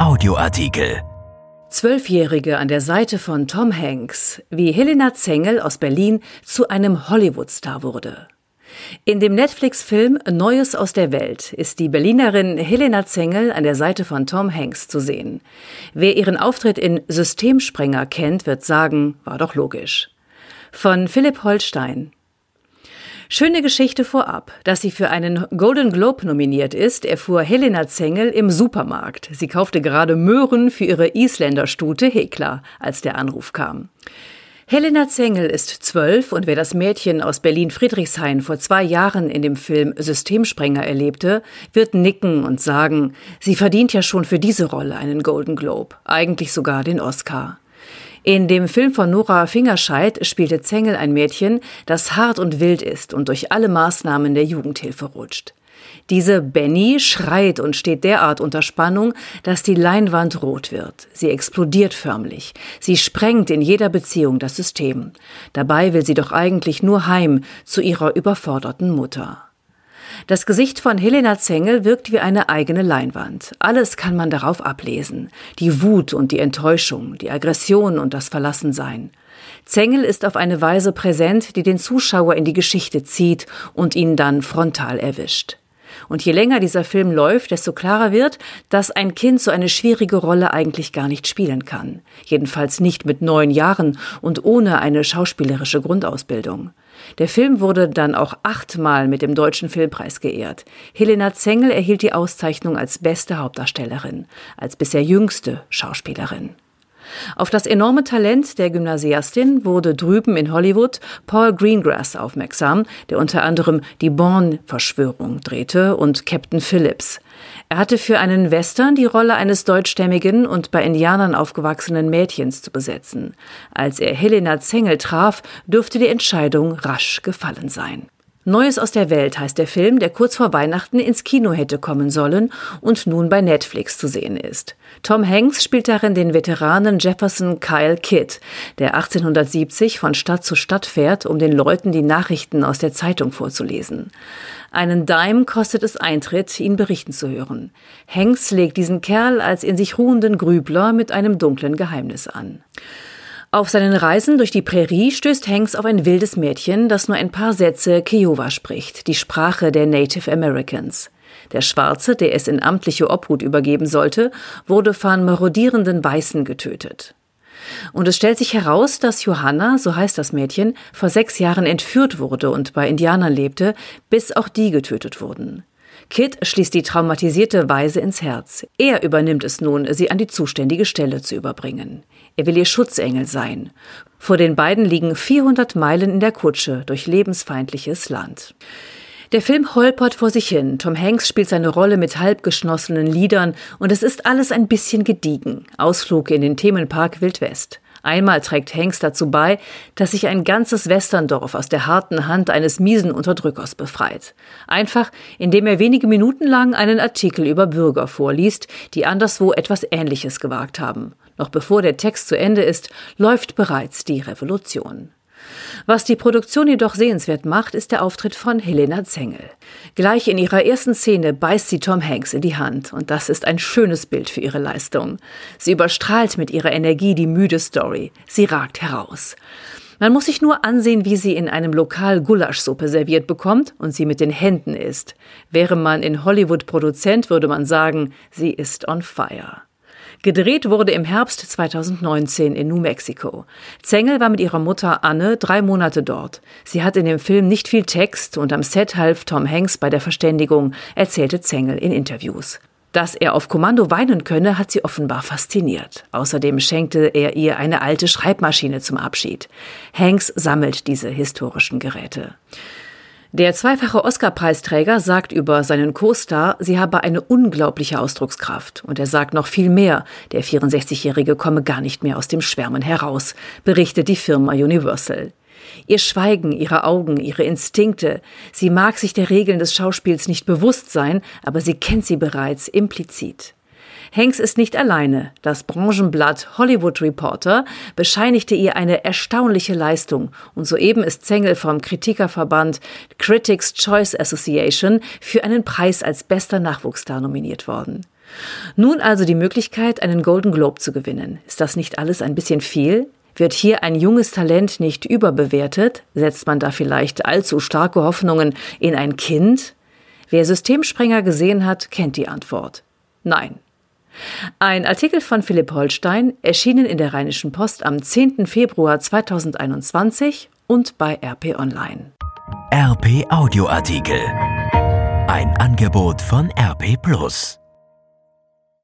Audioartikel. Zwölfjährige an der Seite von Tom Hanks, wie Helena Zengel aus Berlin zu einem Hollywood-Star wurde. In dem Netflix-Film Neues aus der Welt ist die Berlinerin Helena Zengel an der Seite von Tom Hanks zu sehen. Wer ihren Auftritt in Systemsprenger kennt, wird sagen, war doch logisch. Von Philipp Holstein, Schöne Geschichte vorab. Dass sie für einen Golden Globe nominiert ist, erfuhr Helena Zengel im Supermarkt. Sie kaufte gerade Möhren für ihre Isländerstute Hekla, als der Anruf kam. Helena Zengel ist zwölf und wer das Mädchen aus Berlin-Friedrichshain vor zwei Jahren in dem Film Systemsprenger erlebte, wird nicken und sagen, sie verdient ja schon für diese Rolle einen Golden Globe, eigentlich sogar den Oscar. In dem Film von Nora Fingerscheid spielte Zengel ein Mädchen, das hart und wild ist und durch alle Maßnahmen der Jugendhilfe rutscht. Diese Benny schreit und steht derart unter Spannung, dass die Leinwand rot wird. Sie explodiert förmlich. Sie sprengt in jeder Beziehung das System. Dabei will sie doch eigentlich nur heim zu ihrer überforderten Mutter. Das Gesicht von Helena Zengel wirkt wie eine eigene Leinwand. Alles kann man darauf ablesen. Die Wut und die Enttäuschung, die Aggression und das Verlassensein. Zengel ist auf eine Weise präsent, die den Zuschauer in die Geschichte zieht und ihn dann frontal erwischt. Und je länger dieser Film läuft, desto klarer wird, dass ein Kind so eine schwierige Rolle eigentlich gar nicht spielen kann. Jedenfalls nicht mit neun Jahren und ohne eine schauspielerische Grundausbildung. Der Film wurde dann auch achtmal mit dem Deutschen Filmpreis geehrt. Helena Zengel erhielt die Auszeichnung als beste Hauptdarstellerin, als bisher jüngste Schauspielerin. Auf das enorme Talent der Gymnasiastin wurde drüben in Hollywood Paul Greengrass aufmerksam, der unter anderem die Bourne-Verschwörung drehte und Captain Phillips. Er hatte für einen Western die Rolle eines deutschstämmigen und bei Indianern aufgewachsenen Mädchens zu besetzen. Als er Helena Zengel traf, dürfte die Entscheidung rasch gefallen sein. Neues aus der Welt heißt der Film, der kurz vor Weihnachten ins Kino hätte kommen sollen und nun bei Netflix zu sehen ist. Tom Hanks spielt darin den Veteranen Jefferson Kyle Kidd, der 1870 von Stadt zu Stadt fährt, um den Leuten die Nachrichten aus der Zeitung vorzulesen. Einen Dime kostet es Eintritt, ihn berichten zu hören. Hanks legt diesen Kerl als in sich ruhenden Grübler mit einem dunklen Geheimnis an. Auf seinen Reisen durch die Prärie stößt Hanks auf ein wildes Mädchen, das nur ein paar Sätze Kiowa spricht, die Sprache der Native Americans. Der Schwarze, der es in amtliche Obhut übergeben sollte, wurde von marodierenden Weißen getötet. Und es stellt sich heraus, dass Johanna, so heißt das Mädchen, vor sechs Jahren entführt wurde und bei Indianern lebte, bis auch die getötet wurden. Kit schließt die traumatisierte Weise ins Herz. Er übernimmt es nun, sie an die zuständige Stelle zu überbringen. Er will ihr Schutzengel sein. Vor den beiden liegen 400 Meilen in der Kutsche durch lebensfeindliches Land. Der Film holpert vor sich hin. Tom Hanks spielt seine Rolle mit halbgeschlossenen Liedern und es ist alles ein bisschen gediegen. Ausflug in den Themenpark Wildwest. Einmal trägt Hanks dazu bei, dass sich ein ganzes Westerndorf aus der harten Hand eines miesen Unterdrückers befreit. Einfach, indem er wenige Minuten lang einen Artikel über Bürger vorliest, die anderswo etwas Ähnliches gewagt haben. Noch bevor der Text zu Ende ist, läuft bereits die Revolution. Was die Produktion jedoch sehenswert macht, ist der Auftritt von Helena Zengel. Gleich in ihrer ersten Szene beißt sie Tom Hanks in die Hand und das ist ein schönes Bild für ihre Leistung. Sie überstrahlt mit ihrer Energie die müde Story. Sie ragt heraus. Man muss sich nur ansehen, wie sie in einem Lokal Gulaschsuppe serviert bekommt und sie mit den Händen isst. Wäre man in Hollywood Produzent, würde man sagen, sie ist on fire. Gedreht wurde im Herbst 2019 in New Mexico. Zengel war mit ihrer Mutter Anne drei Monate dort. Sie hat in dem Film nicht viel Text und am Set half Tom Hanks bei der Verständigung, erzählte Zengel in Interviews. Dass er auf Kommando weinen könne, hat sie offenbar fasziniert. Außerdem schenkte er ihr eine alte Schreibmaschine zum Abschied. Hanks sammelt diese historischen Geräte. Der zweifache Oscar-Preisträger sagt über seinen Co-Star, sie habe eine unglaubliche Ausdruckskraft. Und er sagt noch viel mehr. Der 64-Jährige komme gar nicht mehr aus dem Schwärmen heraus, berichtet die Firma Universal. Ihr Schweigen, ihre Augen, ihre Instinkte. Sie mag sich der Regeln des Schauspiels nicht bewusst sein, aber sie kennt sie bereits implizit. Hanks ist nicht alleine. Das Branchenblatt Hollywood Reporter bescheinigte ihr eine erstaunliche Leistung und soeben ist Zengel vom Kritikerverband Critics Choice Association für einen Preis als bester Nachwuchsstar nominiert worden. Nun also die Möglichkeit, einen Golden Globe zu gewinnen. Ist das nicht alles ein bisschen viel? Wird hier ein junges Talent nicht überbewertet? Setzt man da vielleicht allzu starke Hoffnungen in ein Kind? Wer Systemsprenger gesehen hat, kennt die Antwort. Nein. Ein Artikel von Philipp Holstein, erschienen in der Rheinischen Post am 10. Februar 2021 und bei RP Online. RP Audioartikel. Ein Angebot von RP Plus.